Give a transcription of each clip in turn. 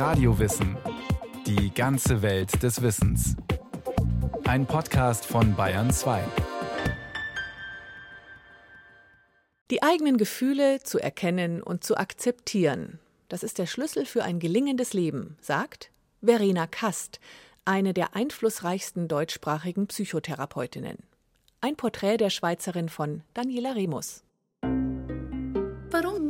Radiowissen. Die ganze Welt des Wissens. Ein Podcast von Bayern 2. Die eigenen Gefühle zu erkennen und zu akzeptieren, das ist der Schlüssel für ein gelingendes Leben, sagt Verena Kast, eine der einflussreichsten deutschsprachigen Psychotherapeutinnen. Ein Porträt der Schweizerin von Daniela Remus.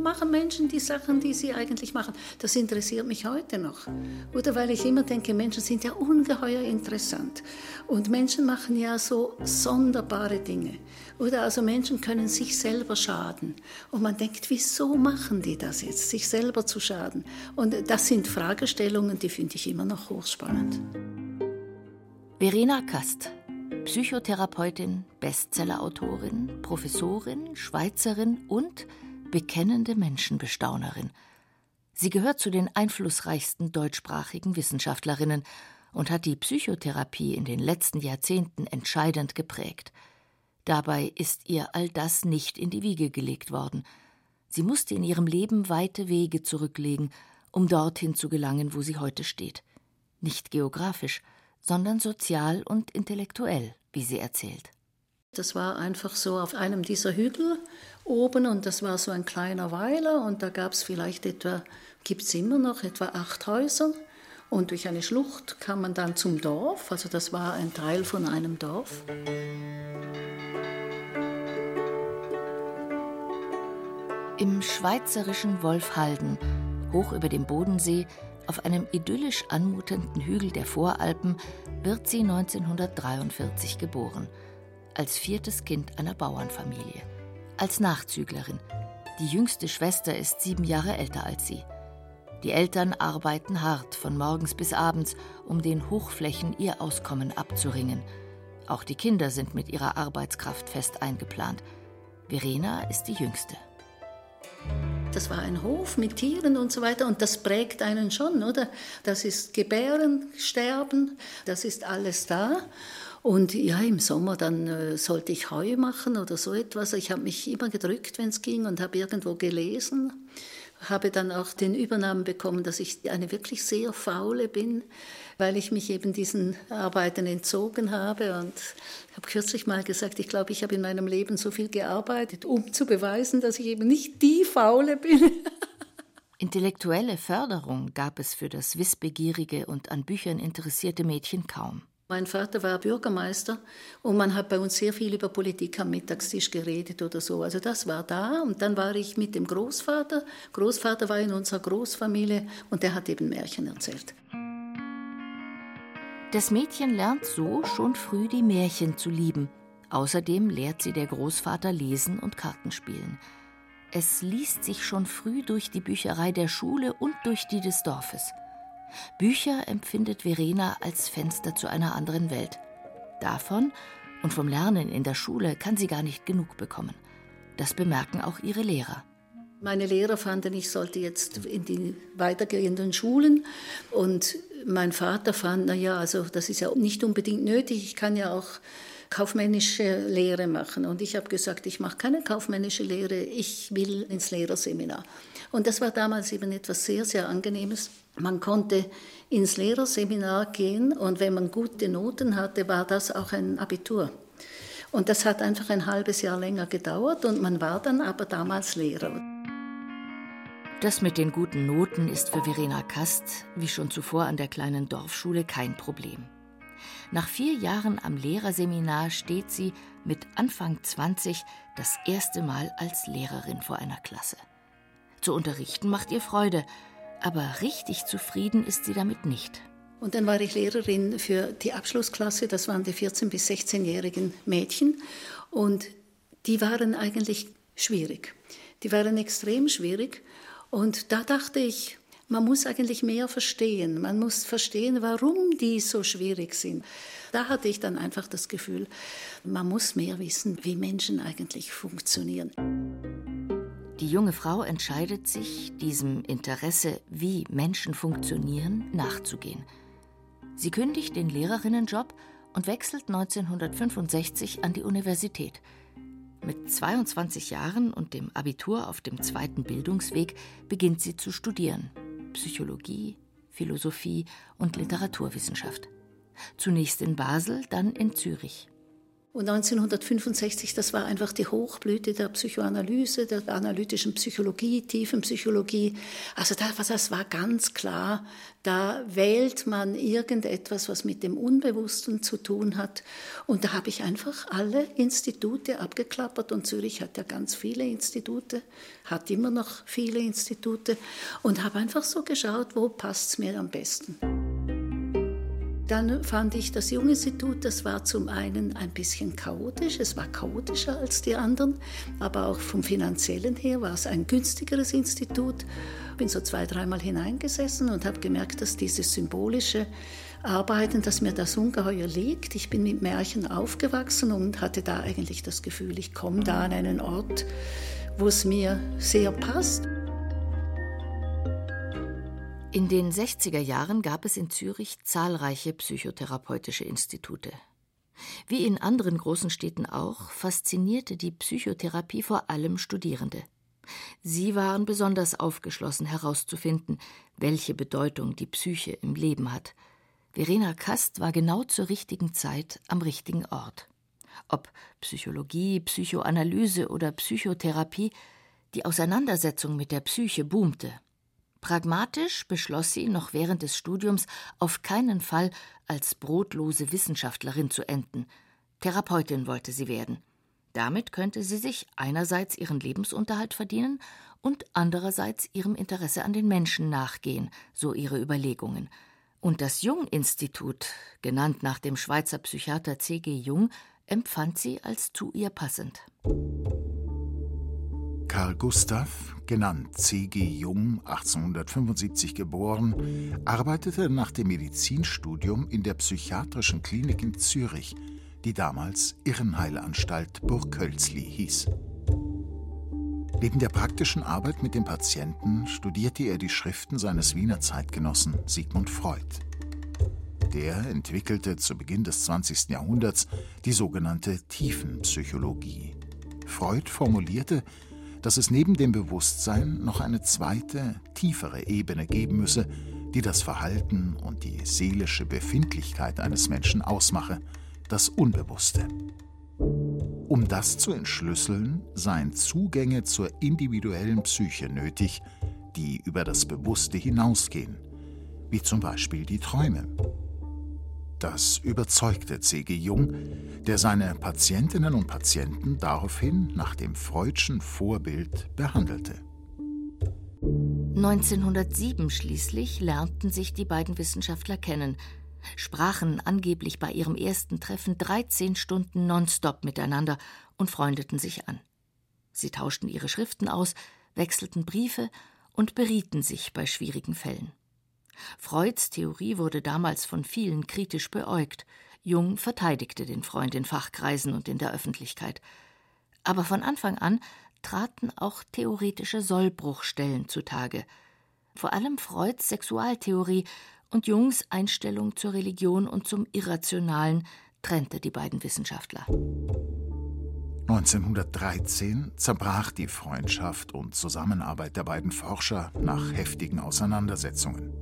Machen Menschen die Sachen, die sie eigentlich machen? Das interessiert mich heute noch. Oder weil ich immer denke, Menschen sind ja ungeheuer interessant. Und Menschen machen ja so sonderbare Dinge. Oder also Menschen können sich selber schaden. Und man denkt, wieso machen die das jetzt, sich selber zu schaden? Und das sind Fragestellungen, die finde ich immer noch hochspannend. Verena Kast, Psychotherapeutin, Bestsellerautorin, Professorin, Schweizerin und bekennende Menschenbestaunerin. Sie gehört zu den einflussreichsten deutschsprachigen Wissenschaftlerinnen und hat die Psychotherapie in den letzten Jahrzehnten entscheidend geprägt. Dabei ist ihr all das nicht in die Wiege gelegt worden. Sie musste in ihrem Leben weite Wege zurücklegen, um dorthin zu gelangen, wo sie heute steht. Nicht geografisch, sondern sozial und intellektuell, wie sie erzählt. Das war einfach so auf einem dieser Hügel oben und das war so ein kleiner Weiler und da gab es vielleicht etwa, gibt es immer noch, etwa acht Häuser. Und durch eine Schlucht kam man dann zum Dorf, also das war ein Teil von einem Dorf. Im schweizerischen Wolfhalden, hoch über dem Bodensee, auf einem idyllisch anmutenden Hügel der Voralpen, wird sie 1943 geboren – als viertes Kind einer Bauernfamilie, als Nachzüglerin. Die jüngste Schwester ist sieben Jahre älter als sie. Die Eltern arbeiten hart von morgens bis abends, um den Hochflächen ihr Auskommen abzuringen. Auch die Kinder sind mit ihrer Arbeitskraft fest eingeplant. Verena ist die jüngste. Das war ein Hof mit Tieren und so weiter und das prägt einen schon, oder? Das ist Gebären, Sterben, das ist alles da. Und ja, im Sommer dann äh, sollte ich Heu machen oder so etwas. Ich habe mich immer gedrückt, wenn es ging und habe irgendwo gelesen. Habe dann auch den Übernamen bekommen, dass ich eine wirklich sehr faule bin, weil ich mich eben diesen Arbeiten entzogen habe. Und ich habe kürzlich mal gesagt, ich glaube, ich habe in meinem Leben so viel gearbeitet, um zu beweisen, dass ich eben nicht die Faule bin. Intellektuelle Förderung gab es für das wissbegierige und an Büchern interessierte Mädchen kaum. Mein Vater war Bürgermeister und man hat bei uns sehr viel über Politik am Mittagstisch geredet oder so. Also das war da und dann war ich mit dem Großvater. Großvater war in unserer Großfamilie und der hat eben Märchen erzählt. Das Mädchen lernt so schon früh die Märchen zu lieben. Außerdem lehrt sie der Großvater lesen und Kartenspielen. Es liest sich schon früh durch die Bücherei der Schule und durch die des Dorfes. Bücher empfindet Verena als Fenster zu einer anderen Welt. Davon und vom Lernen in der Schule kann sie gar nicht genug bekommen. Das bemerken auch ihre Lehrer. Meine Lehrer fanden, ich sollte jetzt in die weitergehenden Schulen und mein Vater fand, na ja, also das ist ja nicht unbedingt nötig, ich kann ja auch kaufmännische Lehre machen. Und ich habe gesagt, ich mache keine kaufmännische Lehre, ich will ins Lehrerseminar. Und das war damals eben etwas sehr, sehr Angenehmes. Man konnte ins Lehrerseminar gehen und wenn man gute Noten hatte, war das auch ein Abitur. Und das hat einfach ein halbes Jahr länger gedauert und man war dann aber damals Lehrer. Das mit den guten Noten ist für Verena Kast, wie schon zuvor an der kleinen Dorfschule, kein Problem. Nach vier Jahren am Lehrerseminar steht sie mit Anfang 20 das erste Mal als Lehrerin vor einer Klasse. Zu unterrichten macht ihr Freude, aber richtig zufrieden ist sie damit nicht. Und dann war ich Lehrerin für die Abschlussklasse, das waren die 14- bis 16-jährigen Mädchen. Und die waren eigentlich schwierig. Die waren extrem schwierig. Und da dachte ich, man muss eigentlich mehr verstehen. Man muss verstehen, warum die so schwierig sind. Da hatte ich dann einfach das Gefühl, man muss mehr wissen, wie Menschen eigentlich funktionieren. Die junge Frau entscheidet sich, diesem Interesse, wie Menschen funktionieren, nachzugehen. Sie kündigt den Lehrerinnenjob und wechselt 1965 an die Universität. Mit 22 Jahren und dem Abitur auf dem zweiten Bildungsweg beginnt sie zu studieren. Psychologie, Philosophie und Literaturwissenschaft. Zunächst in Basel, dann in Zürich. Und 1965, das war einfach die Hochblüte der Psychoanalyse, der analytischen Psychologie, Tiefenpsychologie. Also das, das war ganz klar, da wählt man irgendetwas, was mit dem Unbewussten zu tun hat. Und da habe ich einfach alle Institute abgeklappert. Und Zürich hat ja ganz viele Institute, hat immer noch viele Institute. Und habe einfach so geschaut, wo passt es mir am besten. Dann fand ich das Junginstitut, das war zum einen ein bisschen chaotisch, es war chaotischer als die anderen, aber auch vom finanziellen her war es ein günstigeres Institut. Bin so zwei, dreimal hineingesessen und habe gemerkt, dass dieses symbolische Arbeiten, dass mir das ungeheuer liegt. Ich bin mit Märchen aufgewachsen und hatte da eigentlich das Gefühl, ich komme da an einen Ort, wo es mir sehr passt. In den 60er Jahren gab es in Zürich zahlreiche psychotherapeutische Institute. Wie in anderen großen Städten auch, faszinierte die Psychotherapie vor allem Studierende. Sie waren besonders aufgeschlossen herauszufinden, welche Bedeutung die Psyche im Leben hat. Verena Kast war genau zur richtigen Zeit am richtigen Ort. Ob Psychologie, Psychoanalyse oder Psychotherapie, die Auseinandersetzung mit der Psyche boomte. Pragmatisch beschloss sie, noch während des Studiums auf keinen Fall als brotlose Wissenschaftlerin zu enden. Therapeutin wollte sie werden. Damit könnte sie sich einerseits ihren Lebensunterhalt verdienen und andererseits ihrem Interesse an den Menschen nachgehen, so ihre Überlegungen. Und das Jung-Institut, genannt nach dem Schweizer Psychiater C.G. Jung, empfand sie als zu ihr passend. Karl Gustav, genannt C.G. Jung, 1875 geboren, arbeitete nach dem Medizinstudium in der psychiatrischen Klinik in Zürich, die damals Irrenheilanstalt Burghölzli hieß. Neben der praktischen Arbeit mit den Patienten studierte er die Schriften seines Wiener Zeitgenossen Sigmund Freud. Der entwickelte zu Beginn des 20. Jahrhunderts die sogenannte Tiefenpsychologie. Freud formulierte, dass es neben dem Bewusstsein noch eine zweite, tiefere Ebene geben müsse, die das Verhalten und die seelische Befindlichkeit eines Menschen ausmache, das Unbewusste. Um das zu entschlüsseln, seien Zugänge zur individuellen Psyche nötig, die über das Bewusste hinausgehen, wie zum Beispiel die Träume. Das überzeugte C.G. Jung, der seine Patientinnen und Patienten daraufhin nach dem Freudschen Vorbild behandelte. 1907 schließlich lernten sich die beiden Wissenschaftler kennen, sprachen angeblich bei ihrem ersten Treffen 13 Stunden nonstop miteinander und freundeten sich an. Sie tauschten ihre Schriften aus, wechselten Briefe und berieten sich bei schwierigen Fällen. Freuds Theorie wurde damals von vielen kritisch beäugt. Jung verteidigte den Freund in Fachkreisen und in der Öffentlichkeit. Aber von Anfang an traten auch theoretische Sollbruchstellen zutage. Vor allem Freuds Sexualtheorie und Jungs Einstellung zur Religion und zum Irrationalen trennte die beiden Wissenschaftler. 1913 zerbrach die Freundschaft und Zusammenarbeit der beiden Forscher nach heftigen Auseinandersetzungen.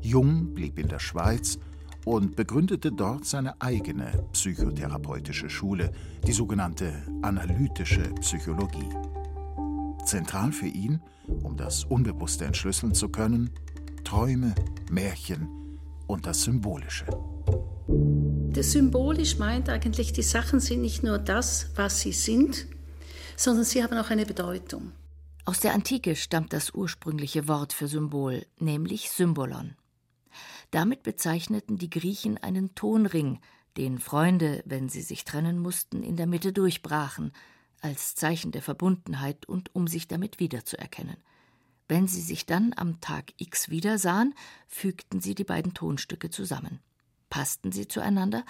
Jung blieb in der Schweiz und begründete dort seine eigene psychotherapeutische Schule, die sogenannte analytische Psychologie. Zentral für ihn, um das Unbewusste entschlüsseln zu können, Träume, Märchen und das Symbolische. Das Symbolisch meint eigentlich, die Sachen sind nicht nur das, was sie sind, sondern sie haben auch eine Bedeutung. Aus der Antike stammt das ursprüngliche Wort für Symbol, nämlich Symbolon. Damit bezeichneten die Griechen einen Tonring, den Freunde, wenn sie sich trennen mussten, in der Mitte durchbrachen, als Zeichen der Verbundenheit und um sich damit wiederzuerkennen. Wenn sie sich dann am Tag X wiedersahen, fügten sie die beiden Tonstücke zusammen. Passten sie zueinander,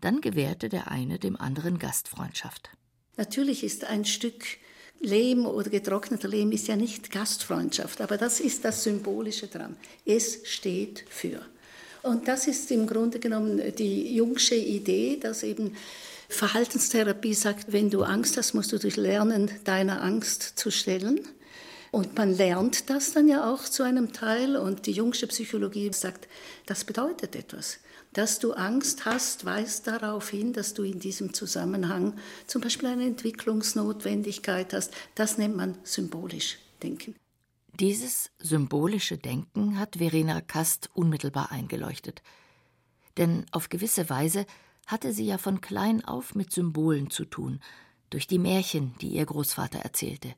dann gewährte der eine dem anderen Gastfreundschaft. Natürlich ist ein Stück Lehm oder getrockneter Lehm ist ja nicht Gastfreundschaft, aber das ist das Symbolische dran. Es steht für. Und das ist im Grunde genommen die jungsche Idee, dass eben Verhaltenstherapie sagt, wenn du Angst hast, musst du dich lernen, deiner Angst zu stellen. Und man lernt das dann ja auch zu einem Teil. Und die jüngste Psychologie sagt, das bedeutet etwas. Dass du Angst hast, weist darauf hin, dass du in diesem Zusammenhang zum Beispiel eine Entwicklungsnotwendigkeit hast. Das nennt man symbolisch Denken. Dieses symbolische Denken hat Verena Kast unmittelbar eingeleuchtet. Denn auf gewisse Weise hatte sie ja von klein auf mit Symbolen zu tun, durch die Märchen, die ihr Großvater erzählte.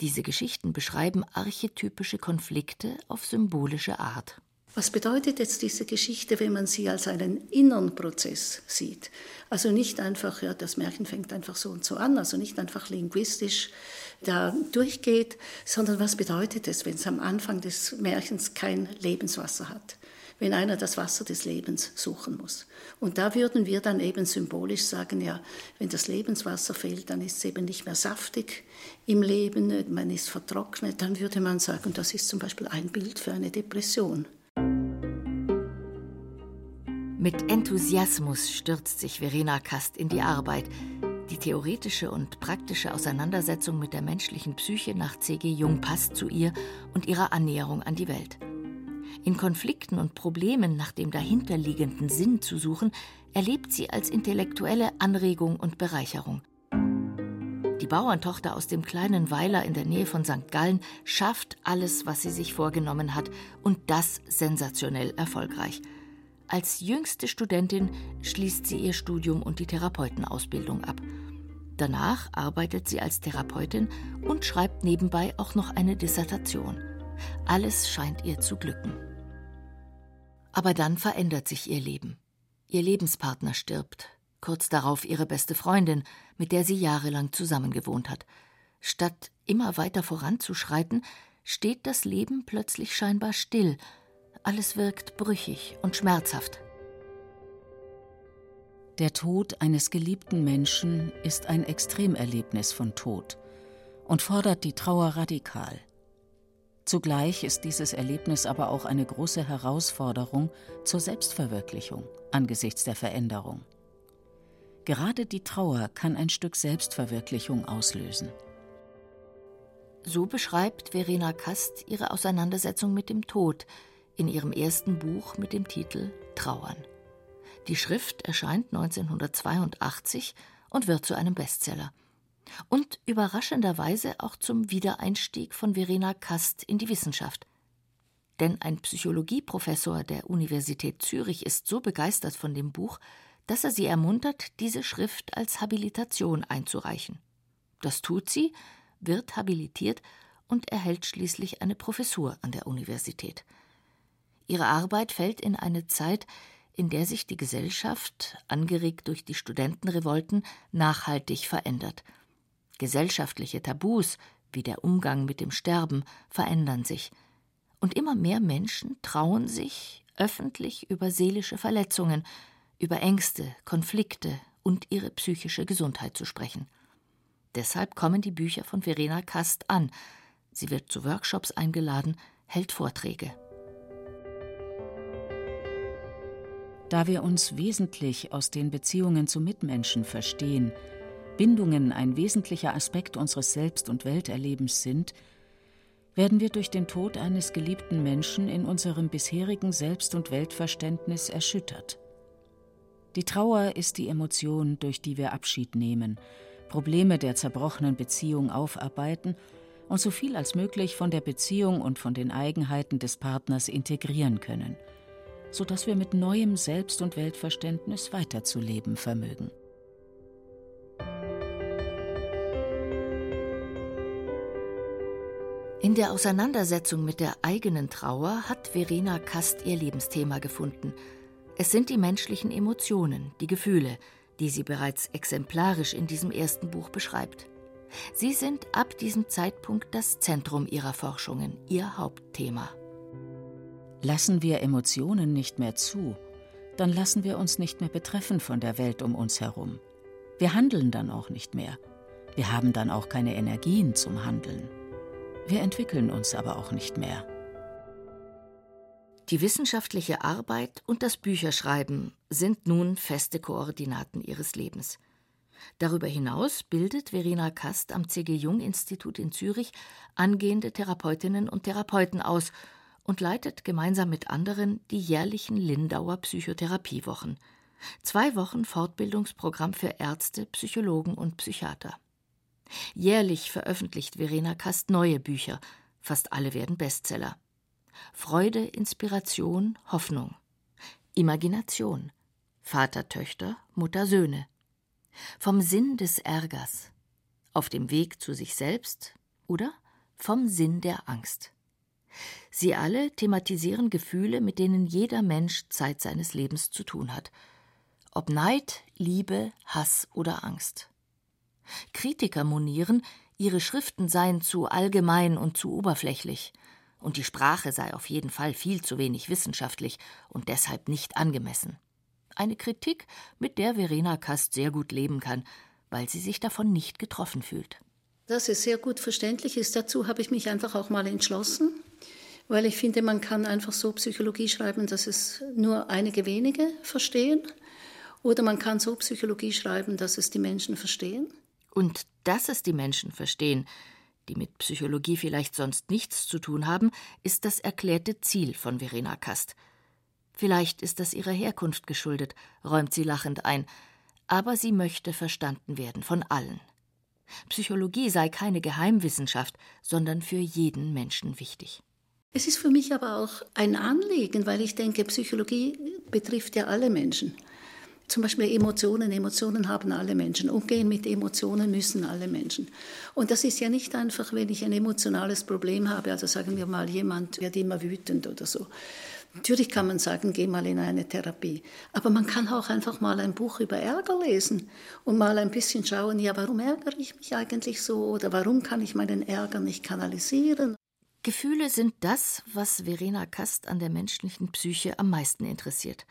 Diese Geschichten beschreiben archetypische Konflikte auf symbolische Art. Was bedeutet jetzt diese Geschichte, wenn man sie als einen inneren Prozess sieht? Also nicht einfach, ja, das Märchen fängt einfach so und so an, also nicht einfach linguistisch da durchgeht, sondern was bedeutet es, wenn es am Anfang des Märchens kein Lebenswasser hat? wenn einer das Wasser des Lebens suchen muss. Und da würden wir dann eben symbolisch sagen, ja, wenn das Lebenswasser fehlt, dann ist es eben nicht mehr saftig im Leben, man ist vertrocknet, dann würde man sagen, das ist zum Beispiel ein Bild für eine Depression. Mit Enthusiasmus stürzt sich Verena Kast in die Arbeit. Die theoretische und praktische Auseinandersetzung mit der menschlichen Psyche nach C.G. Jung passt zu ihr und ihrer Annäherung an die Welt. In Konflikten und Problemen nach dem dahinterliegenden Sinn zu suchen, erlebt sie als intellektuelle Anregung und Bereicherung. Die Bauerntochter aus dem kleinen Weiler in der Nähe von St. Gallen schafft alles, was sie sich vorgenommen hat, und das sensationell erfolgreich. Als jüngste Studentin schließt sie ihr Studium und die Therapeutenausbildung ab. Danach arbeitet sie als Therapeutin und schreibt nebenbei auch noch eine Dissertation. Alles scheint ihr zu glücken. Aber dann verändert sich ihr Leben. Ihr Lebenspartner stirbt, kurz darauf ihre beste Freundin, mit der sie jahrelang zusammengewohnt hat. Statt immer weiter voranzuschreiten, steht das Leben plötzlich scheinbar still. Alles wirkt brüchig und schmerzhaft. Der Tod eines geliebten Menschen ist ein Extremerlebnis von Tod und fordert die Trauer radikal. Zugleich ist dieses Erlebnis aber auch eine große Herausforderung zur Selbstverwirklichung angesichts der Veränderung. Gerade die Trauer kann ein Stück Selbstverwirklichung auslösen. So beschreibt Verena Kast ihre Auseinandersetzung mit dem Tod in ihrem ersten Buch mit dem Titel Trauern. Die Schrift erscheint 1982 und wird zu einem Bestseller und überraschenderweise auch zum Wiedereinstieg von Verena Kast in die Wissenschaft. Denn ein Psychologieprofessor der Universität Zürich ist so begeistert von dem Buch, dass er sie ermuntert, diese Schrift als Habilitation einzureichen. Das tut sie, wird habilitiert und erhält schließlich eine Professur an der Universität. Ihre Arbeit fällt in eine Zeit, in der sich die Gesellschaft, angeregt durch die Studentenrevolten, nachhaltig verändert – Gesellschaftliche Tabus, wie der Umgang mit dem Sterben, verändern sich. Und immer mehr Menschen trauen sich, öffentlich über seelische Verletzungen, über Ängste, Konflikte und ihre psychische Gesundheit zu sprechen. Deshalb kommen die Bücher von Verena Kast an. Sie wird zu Workshops eingeladen, hält Vorträge. Da wir uns wesentlich aus den Beziehungen zu Mitmenschen verstehen, Bindungen ein wesentlicher Aspekt unseres Selbst- und Welterlebens sind, werden wir durch den Tod eines geliebten Menschen in unserem bisherigen Selbst- und Weltverständnis erschüttert. Die Trauer ist die Emotion, durch die wir Abschied nehmen, Probleme der zerbrochenen Beziehung aufarbeiten und so viel als möglich von der Beziehung und von den Eigenheiten des Partners integrieren können, sodass wir mit neuem Selbst- und Weltverständnis weiterzuleben vermögen. In der Auseinandersetzung mit der eigenen Trauer hat Verena Kast ihr Lebensthema gefunden. Es sind die menschlichen Emotionen, die Gefühle, die sie bereits exemplarisch in diesem ersten Buch beschreibt. Sie sind ab diesem Zeitpunkt das Zentrum ihrer Forschungen, ihr Hauptthema. Lassen wir Emotionen nicht mehr zu, dann lassen wir uns nicht mehr betreffen von der Welt um uns herum. Wir handeln dann auch nicht mehr. Wir haben dann auch keine Energien zum Handeln. Wir entwickeln uns aber auch nicht mehr. Die wissenschaftliche Arbeit und das Bücherschreiben sind nun feste Koordinaten ihres Lebens. Darüber hinaus bildet Verena Kast am C.G. Jung Institut in Zürich angehende Therapeutinnen und Therapeuten aus und leitet gemeinsam mit anderen die jährlichen Lindauer Psychotherapiewochen. Zwei Wochen Fortbildungsprogramm für Ärzte, Psychologen und Psychiater. Jährlich veröffentlicht Verena Kast neue Bücher, fast alle werden Bestseller. Freude, Inspiration, Hoffnung. Imagination. Vater, Töchter, Mutter, Söhne. Vom Sinn des Ärgers. Auf dem Weg zu sich selbst oder vom Sinn der Angst. Sie alle thematisieren Gefühle, mit denen jeder Mensch Zeit seines Lebens zu tun hat. Ob Neid, Liebe, Hass oder Angst. Kritiker monieren, ihre Schriften seien zu allgemein und zu oberflächlich, und die Sprache sei auf jeden Fall viel zu wenig wissenschaftlich und deshalb nicht angemessen. Eine Kritik, mit der Verena Kast sehr gut leben kann, weil sie sich davon nicht getroffen fühlt. Dass es sehr gut verständlich ist, dazu habe ich mich einfach auch mal entschlossen, weil ich finde, man kann einfach so Psychologie schreiben, dass es nur einige wenige verstehen, oder man kann so Psychologie schreiben, dass es die Menschen verstehen. Und dass es die Menschen verstehen, die mit Psychologie vielleicht sonst nichts zu tun haben, ist das erklärte Ziel von Verena Kast. Vielleicht ist das ihrer Herkunft geschuldet, räumt sie lachend ein, aber sie möchte verstanden werden von allen. Psychologie sei keine Geheimwissenschaft, sondern für jeden Menschen wichtig. Es ist für mich aber auch ein Anliegen, weil ich denke, Psychologie betrifft ja alle Menschen. Zum Beispiel Emotionen. Emotionen haben alle Menschen. Umgehen mit Emotionen müssen alle Menschen. Und das ist ja nicht einfach, wenn ich ein emotionales Problem habe. Also sagen wir mal, jemand wird immer wütend oder so. Natürlich kann man sagen, geh mal in eine Therapie. Aber man kann auch einfach mal ein Buch über Ärger lesen und mal ein bisschen schauen, ja, warum ärgere ich mich eigentlich so oder warum kann ich meinen Ärger nicht kanalisieren? Gefühle sind das, was Verena Kast an der menschlichen Psyche am meisten interessiert.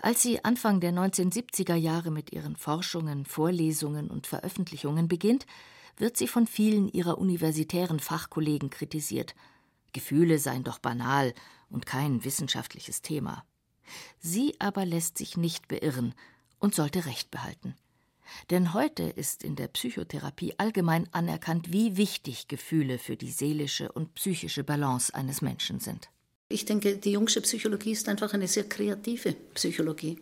Als sie Anfang der 1970er Jahre mit ihren Forschungen, Vorlesungen und Veröffentlichungen beginnt, wird sie von vielen ihrer universitären Fachkollegen kritisiert. Gefühle seien doch banal und kein wissenschaftliches Thema. Sie aber lässt sich nicht beirren und sollte Recht behalten. Denn heute ist in der Psychotherapie allgemein anerkannt, wie wichtig Gefühle für die seelische und psychische Balance eines Menschen sind. Ich denke, die jungsche Psychologie ist einfach eine sehr kreative Psychologie.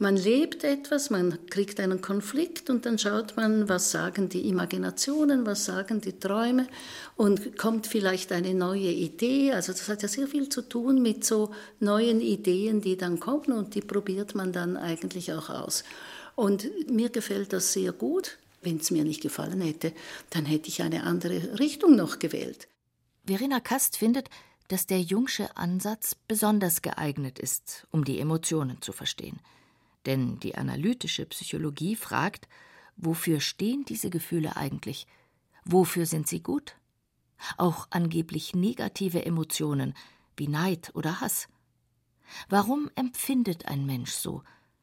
Man lebt etwas, man kriegt einen Konflikt und dann schaut man, was sagen die Imaginationen, was sagen die Träume und kommt vielleicht eine neue Idee. Also das hat ja sehr viel zu tun mit so neuen Ideen, die dann kommen und die probiert man dann eigentlich auch aus. Und mir gefällt das sehr gut. Wenn es mir nicht gefallen hätte, dann hätte ich eine andere Richtung noch gewählt. Verena Kast findet, dass der Jungsche Ansatz besonders geeignet ist, um die Emotionen zu verstehen. Denn die analytische Psychologie fragt, wofür stehen diese Gefühle eigentlich? Wofür sind sie gut? Auch angeblich negative Emotionen wie Neid oder Hass. Warum empfindet ein Mensch so?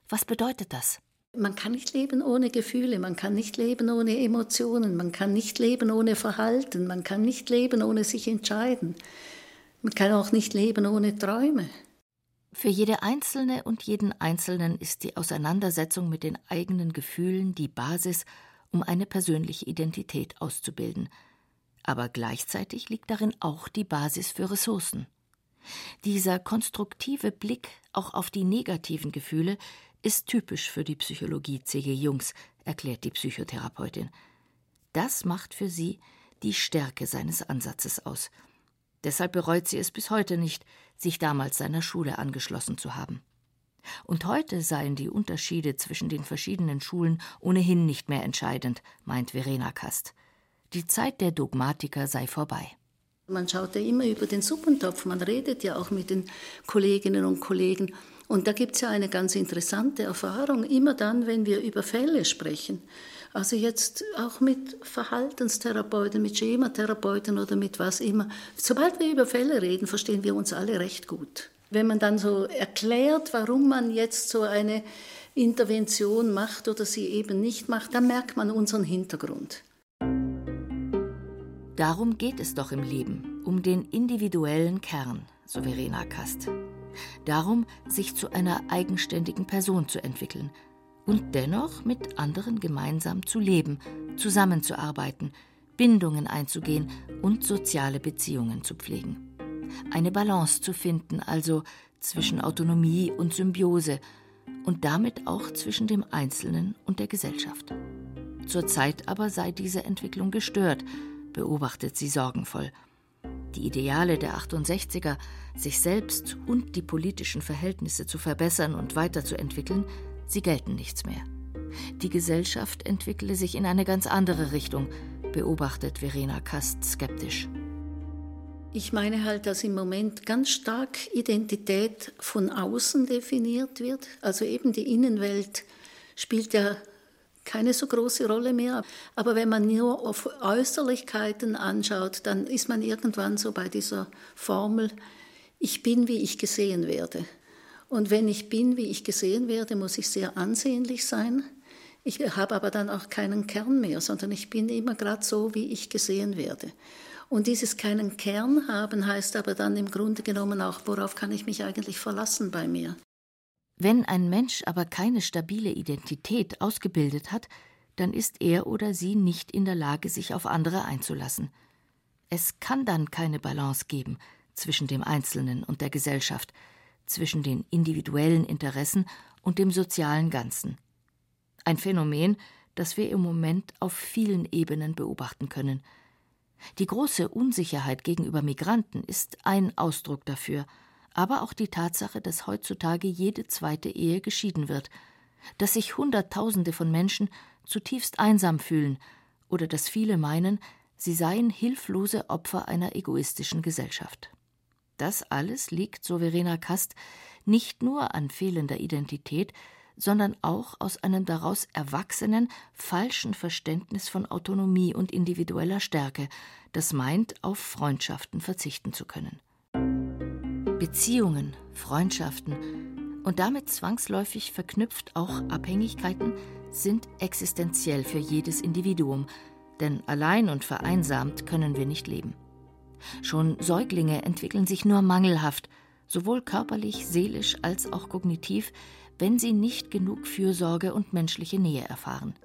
Was bedeutet das? Man kann nicht leben ohne Gefühle, man kann nicht leben ohne Emotionen, man kann nicht leben ohne Verhalten, man kann nicht leben ohne sich entscheiden. Man kann auch nicht leben ohne Träume. Für jede Einzelne und jeden Einzelnen ist die Auseinandersetzung mit den eigenen Gefühlen die Basis, um eine persönliche Identität auszubilden. Aber gleichzeitig liegt darin auch die Basis für Ressourcen. Dieser konstruktive Blick auch auf die negativen Gefühle ist typisch für die Psychologie C.G. Jungs, erklärt die Psychotherapeutin. Das macht für sie die Stärke seines Ansatzes aus – Deshalb bereut sie es bis heute nicht, sich damals seiner Schule angeschlossen zu haben. Und heute seien die Unterschiede zwischen den verschiedenen Schulen ohnehin nicht mehr entscheidend, meint Verena Kast. Die Zeit der Dogmatiker sei vorbei. Man schaut ja immer über den Suppentopf, man redet ja auch mit den Kolleginnen und Kollegen. Und da gibt es ja eine ganz interessante Erfahrung, immer dann, wenn wir über Fälle sprechen. Also jetzt auch mit Verhaltenstherapeuten, mit Schematherapeuten oder mit was immer. Sobald wir über Fälle reden, verstehen wir uns alle recht gut. Wenn man dann so erklärt, warum man jetzt so eine Intervention macht oder sie eben nicht macht, dann merkt man unseren Hintergrund. Darum geht es doch im Leben, um den individuellen Kern, so Verena Kast. Darum, sich zu einer eigenständigen Person zu entwickeln, und dennoch mit anderen gemeinsam zu leben, zusammenzuarbeiten, Bindungen einzugehen und soziale Beziehungen zu pflegen. Eine Balance zu finden, also zwischen Autonomie und Symbiose und damit auch zwischen dem Einzelnen und der Gesellschaft. Zurzeit aber sei diese Entwicklung gestört, beobachtet sie sorgenvoll. Die Ideale der 68er, sich selbst und die politischen Verhältnisse zu verbessern und weiterzuentwickeln, sie gelten nichts mehr. Die Gesellschaft entwickle sich in eine ganz andere Richtung, beobachtet Verena Kast skeptisch. Ich meine halt, dass im Moment ganz stark Identität von außen definiert wird. Also eben die Innenwelt spielt ja keine so große Rolle mehr. Aber wenn man nur auf Äußerlichkeiten anschaut, dann ist man irgendwann so bei dieser Formel, ich bin, wie ich gesehen werde. Und wenn ich bin, wie ich gesehen werde, muss ich sehr ansehnlich sein. Ich habe aber dann auch keinen Kern mehr, sondern ich bin immer gerade so, wie ich gesehen werde. Und dieses keinen Kern haben heißt aber dann im Grunde genommen auch, worauf kann ich mich eigentlich verlassen bei mir. Wenn ein Mensch aber keine stabile Identität ausgebildet hat, dann ist er oder sie nicht in der Lage, sich auf andere einzulassen. Es kann dann keine Balance geben zwischen dem Einzelnen und der Gesellschaft, zwischen den individuellen Interessen und dem sozialen Ganzen. Ein Phänomen, das wir im Moment auf vielen Ebenen beobachten können. Die große Unsicherheit gegenüber Migranten ist ein Ausdruck dafür – aber auch die Tatsache, dass heutzutage jede zweite Ehe geschieden wird, dass sich Hunderttausende von Menschen zutiefst einsam fühlen oder dass viele meinen, sie seien hilflose Opfer einer egoistischen Gesellschaft. Das alles liegt, so Verena Kast, nicht nur an fehlender Identität, sondern auch aus einem daraus erwachsenen, falschen Verständnis von Autonomie und individueller Stärke, das meint, auf Freundschaften verzichten zu können. Beziehungen, Freundschaften und damit zwangsläufig verknüpft auch Abhängigkeiten sind existenziell für jedes Individuum, denn allein und vereinsamt können wir nicht leben. Schon Säuglinge entwickeln sich nur mangelhaft, sowohl körperlich, seelisch als auch kognitiv, wenn sie nicht genug Fürsorge und menschliche Nähe erfahren.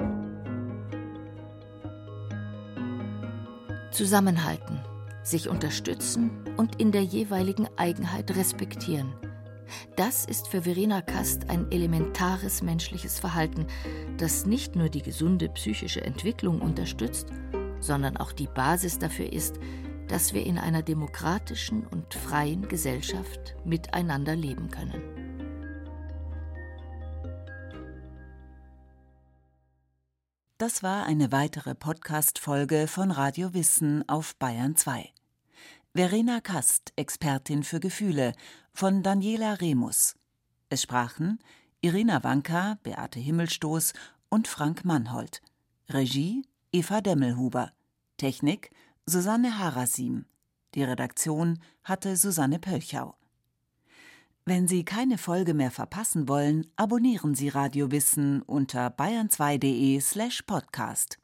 Zusammenhalten, sich unterstützen und in der jeweiligen Eigenheit respektieren. Das ist für Verena Kast ein elementares menschliches Verhalten, das nicht nur die gesunde psychische Entwicklung unterstützt, sondern auch die Basis dafür ist, dass wir in einer demokratischen und freien Gesellschaft miteinander leben können. Das war eine weitere Podcast-Folge von Radio Wissen auf Bayern 2. Verena Kast, Expertin für Gefühle, von Daniela Remus. Es sprachen Irina Wanka, Beate Himmelstoß und Frank Mannhold. Regie Eva Demmelhuber. Technik Susanne Harasim. Die Redaktion hatte Susanne Pölchau. Wenn Sie keine Folge mehr verpassen wollen, abonnieren Sie Radio Wissen unter bayern2.de slash podcast.